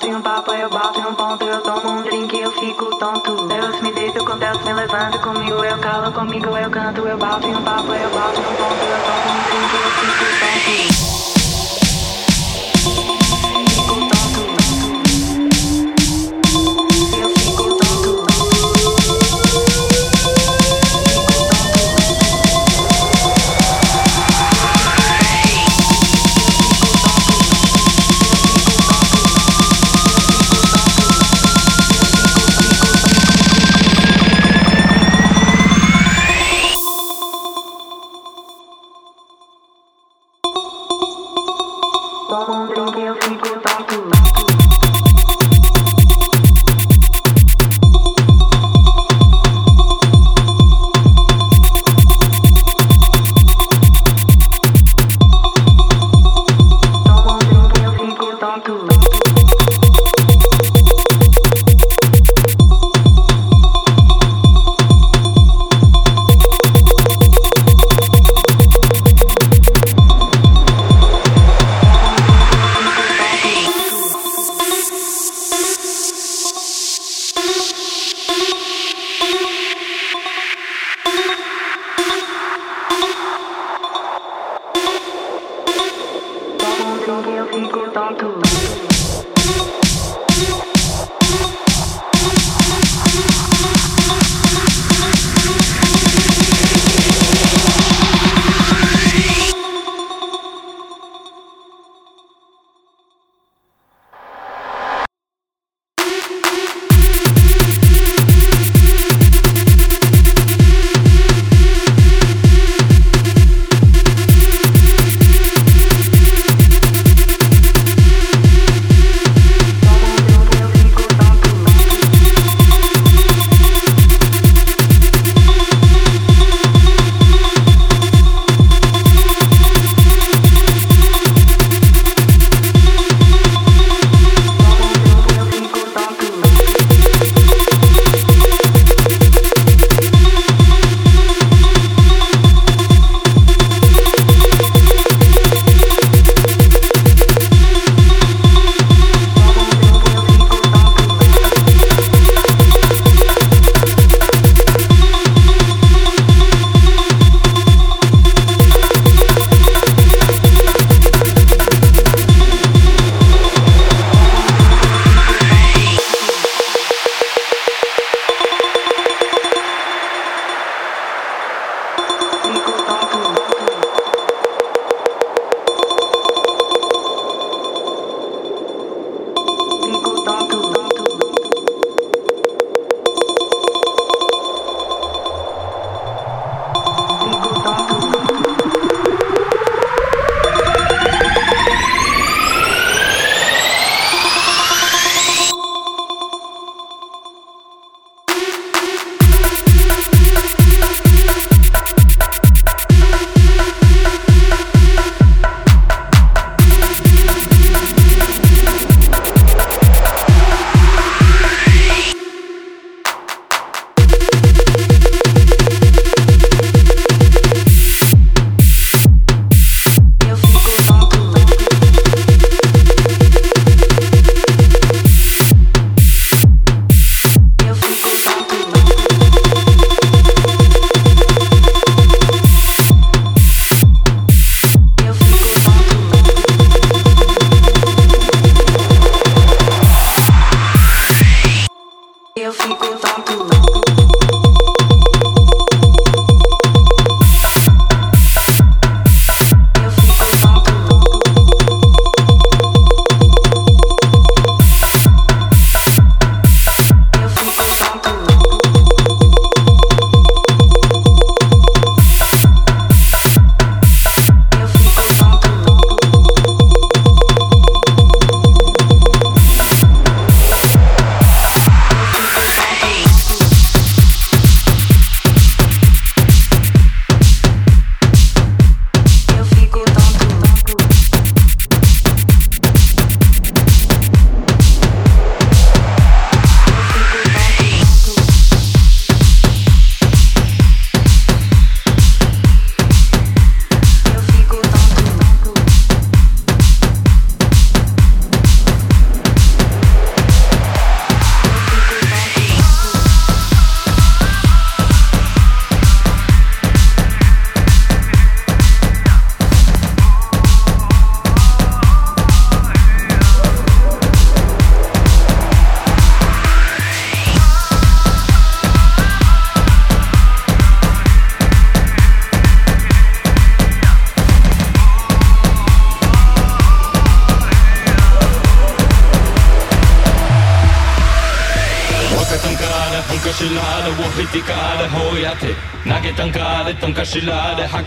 talking about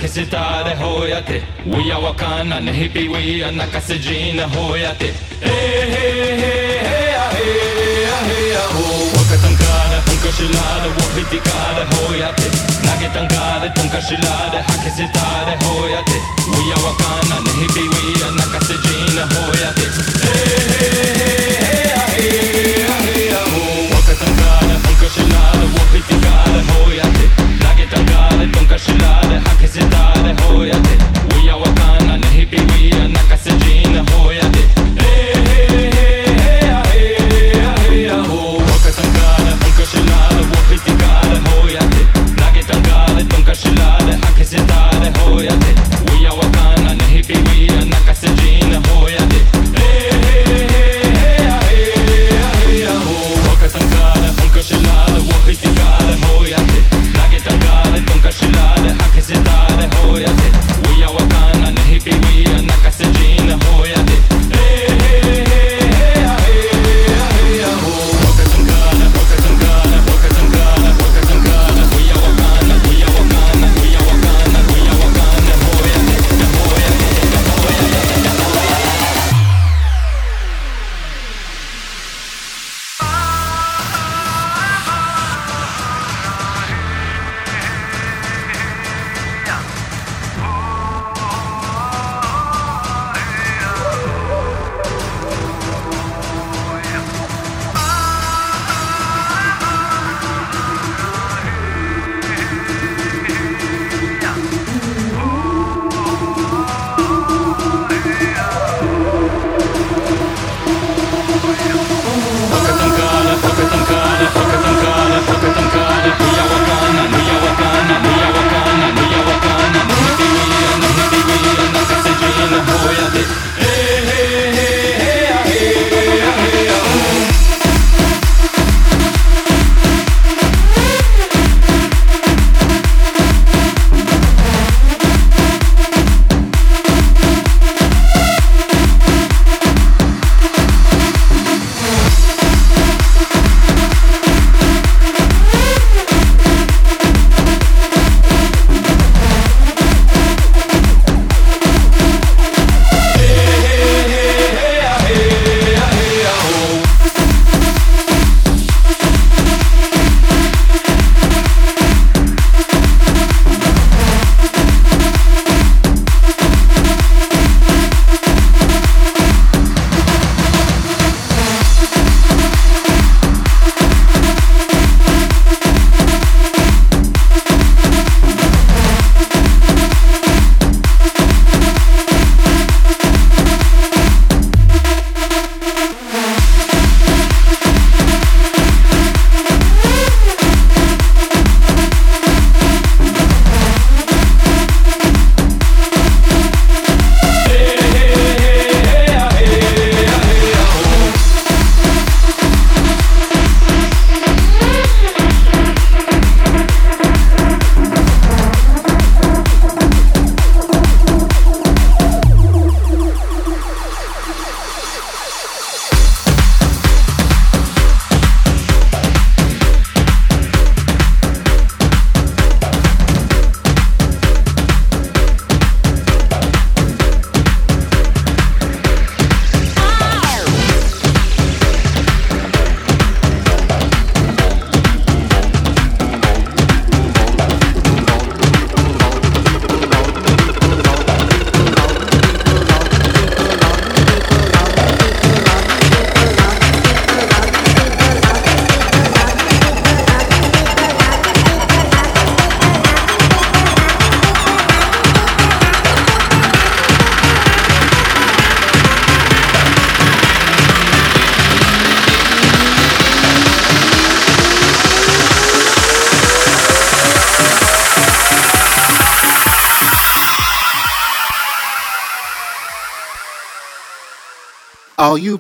kisita de hoyate. We are and nehipi we are nakasijina hoyate.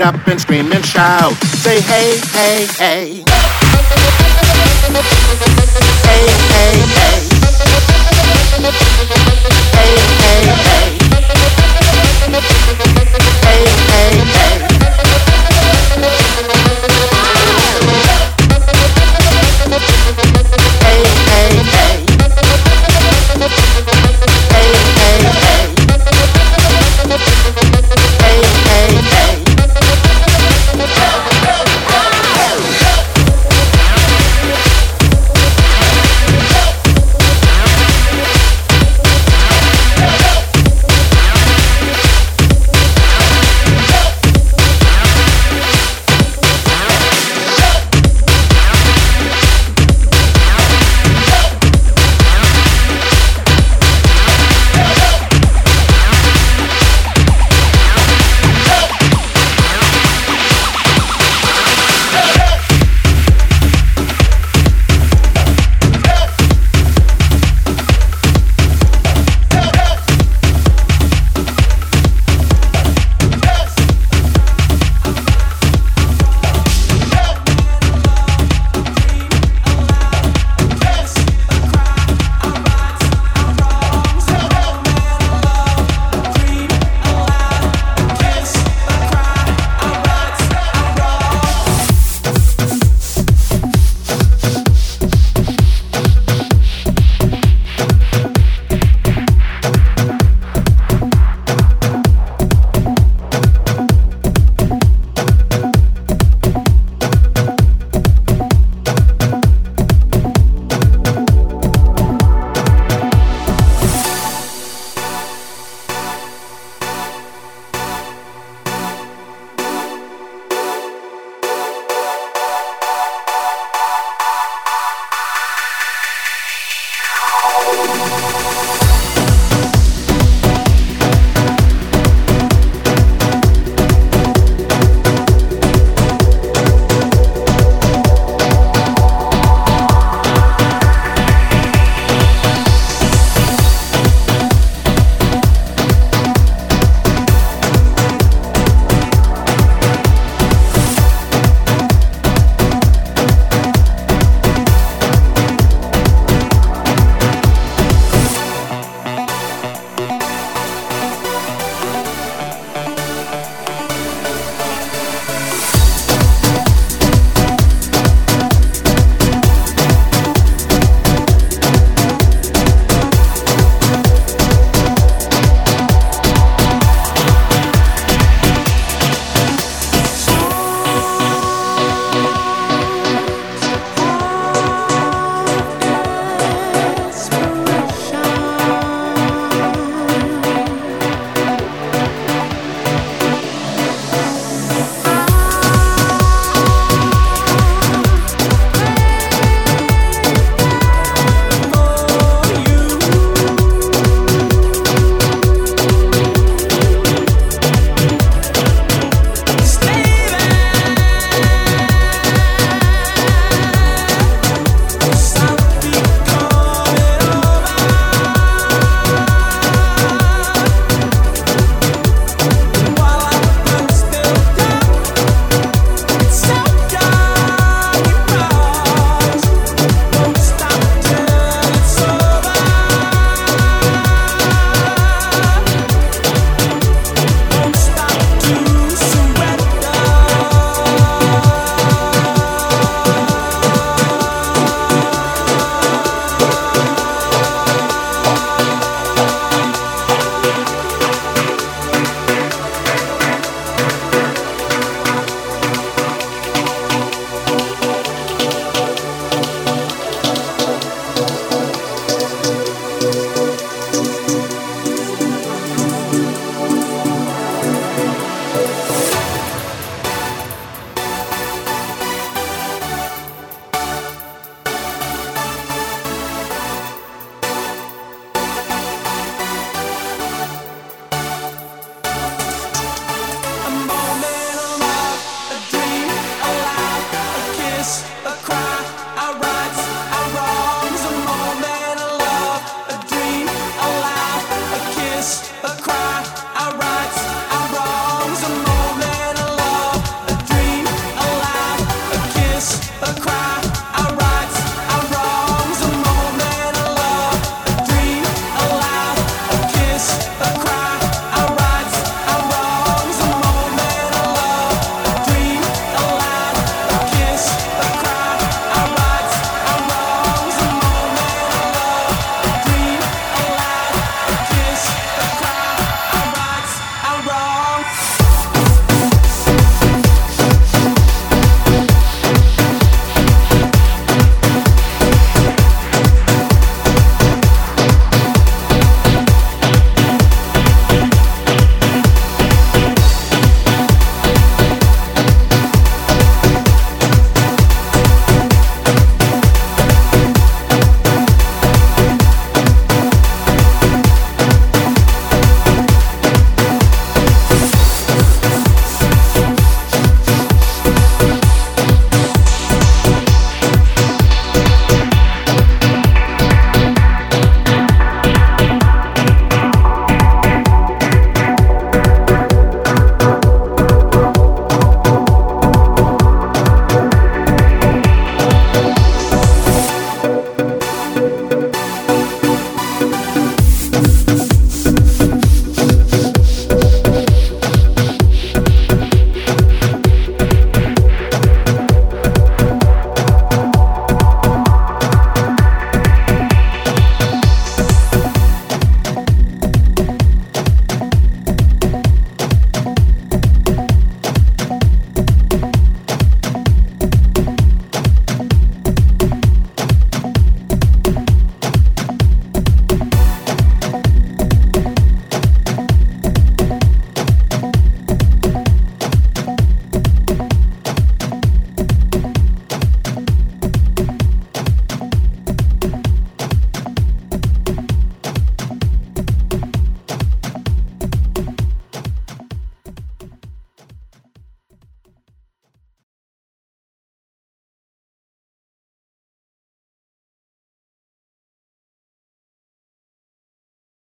Up and scream and shout. Say. Hey, hey, hey.